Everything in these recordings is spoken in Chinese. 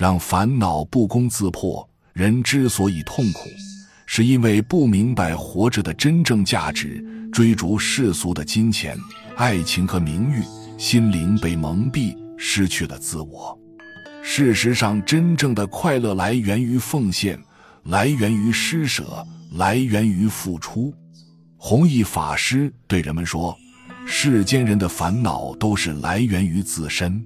让烦恼不攻自破。人之所以痛苦，是因为不明白活着的真正价值，追逐世俗的金钱、爱情和名誉，心灵被蒙蔽，失去了自我。事实上，真正的快乐来源于奉献，来源于施舍，来源于付出。弘一法师对人们说：“世间人的烦恼都是来源于自身。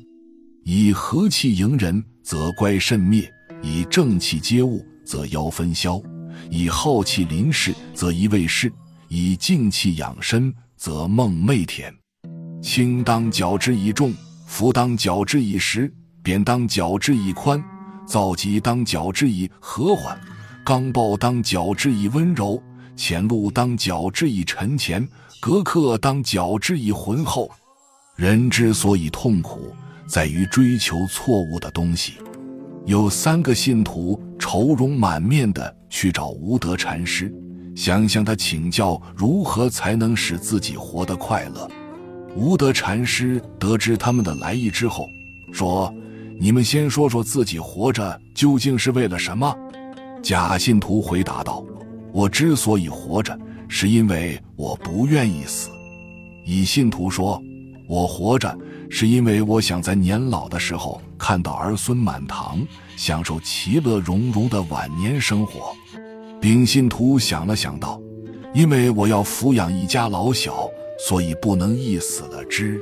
以和气迎人，则乖甚灭；以正气接物，则妖分消；以好气临事，则一味事；以静气养身，则梦寐甜。轻当矫之以重，浮当矫之以实，扁当矫之以宽，躁急当矫之以和缓，刚暴当矫之以温柔。”前路当矫之以沉潜，隔客当矫之以浑厚。人之所以痛苦，在于追求错误的东西。有三个信徒愁容满面的去找无德禅师，想向他请教如何才能使自己活得快乐。无德禅师得知他们的来意之后，说：“你们先说说自己活着究竟是为了什么？”假信徒回答道。我之所以活着，是因为我不愿意死。以信徒说，我活着是因为我想在年老的时候看到儿孙满堂，享受其乐融融的晚年生活。丙信徒想了想道：“因为我要抚养一家老小，所以不能一死了之。”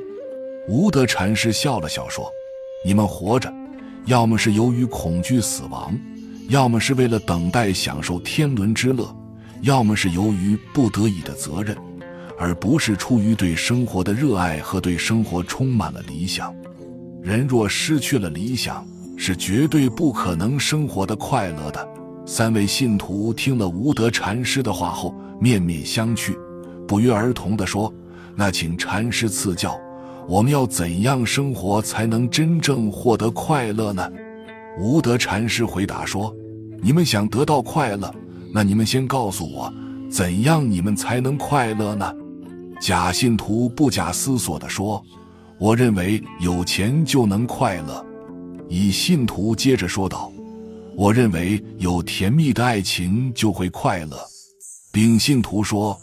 无德禅师笑了笑说：“你们活着，要么是由于恐惧死亡，要么是为了等待享受天伦之乐。”要么是由于不得已的责任，而不是出于对生活的热爱和对生活充满了理想。人若失去了理想，是绝对不可能生活的快乐的。三位信徒听了无德禅师的话后，面面相觑，不约而同地说：“那请禅师赐教，我们要怎样生活才能真正获得快乐呢？”无德禅师回答说：“你们想得到快乐。”那你们先告诉我，怎样你们才能快乐呢？假信徒不假思索地说：“我认为有钱就能快乐。”乙信徒接着说道：“我认为有甜蜜的爱情就会快乐。”丙信徒说：“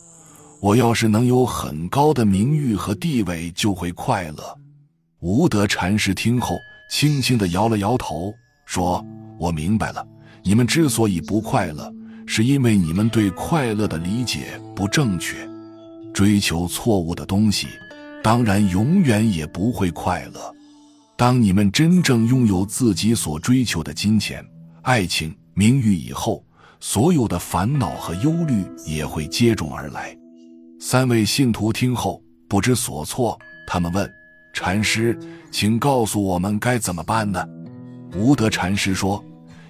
我要是能有很高的名誉和地位就会快乐。”无德禅师听后轻轻地摇了摇头，说：“我明白了，你们之所以不快乐。”是因为你们对快乐的理解不正确，追求错误的东西，当然永远也不会快乐。当你们真正拥有自己所追求的金钱、爱情、名誉以后，所有的烦恼和忧虑也会接踵而来。三位信徒听后不知所措，他们问禅师：“请告诉我们该怎么办呢？”无德禅师说：“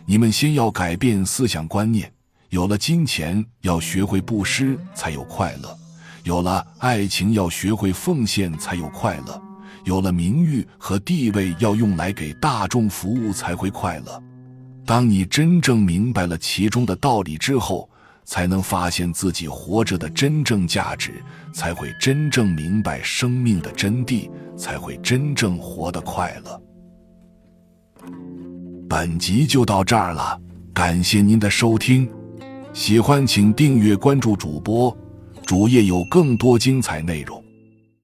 你们先要改变思想观念。”有了金钱，要学会布施才有快乐；有了爱情，要学会奉献才有快乐；有了名誉和地位，要用来给大众服务才会快乐。当你真正明白了其中的道理之后，才能发现自己活着的真正价值，才会真正明白生命的真谛，才会真正活得快乐。本集就到这儿了，感谢您的收听。喜欢请订阅关注主播，主页有更多精彩内容。